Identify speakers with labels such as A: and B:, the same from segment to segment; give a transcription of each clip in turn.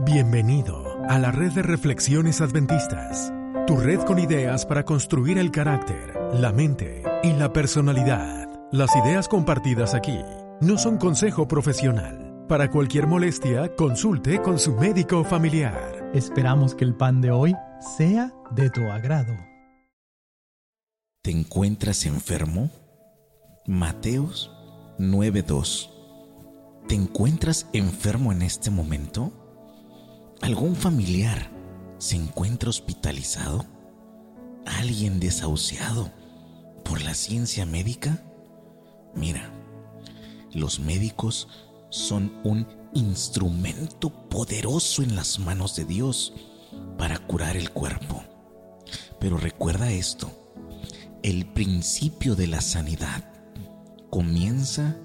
A: Bienvenido a la red de reflexiones adventistas, tu red con ideas para construir el carácter, la mente y la personalidad. Las ideas compartidas aquí no son consejo profesional. Para cualquier molestia, consulte con su médico familiar.
B: Esperamos que el pan de hoy sea de tu agrado.
C: ¿Te encuentras enfermo? Mateos 9:2. ¿Te encuentras enfermo en este momento? ¿Algún familiar se encuentra hospitalizado? ¿Alguien desahuciado por la ciencia médica? Mira, los médicos son un instrumento poderoso en las manos de Dios para curar el cuerpo. Pero recuerda esto, el principio de la sanidad comienza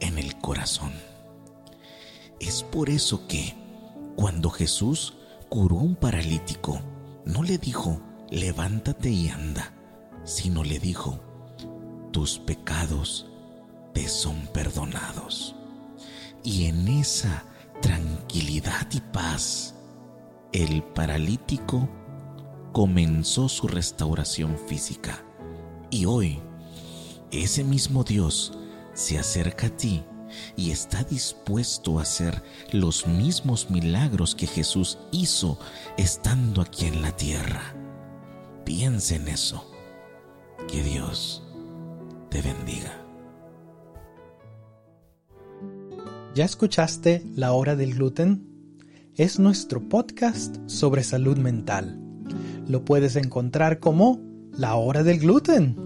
C: en el corazón. Es por eso que cuando Jesús curó un paralítico, no le dijo, levántate y anda, sino le dijo, tus pecados te son perdonados. Y en esa tranquilidad y paz, el paralítico comenzó su restauración física. Y hoy, ese mismo Dios se acerca a ti y está dispuesto a hacer los mismos milagros que Jesús hizo estando aquí en la tierra. Piensa en eso. Que Dios te bendiga.
B: ¿Ya escuchaste La Hora del Gluten? Es nuestro podcast sobre salud mental. Lo puedes encontrar como La Hora del Gluten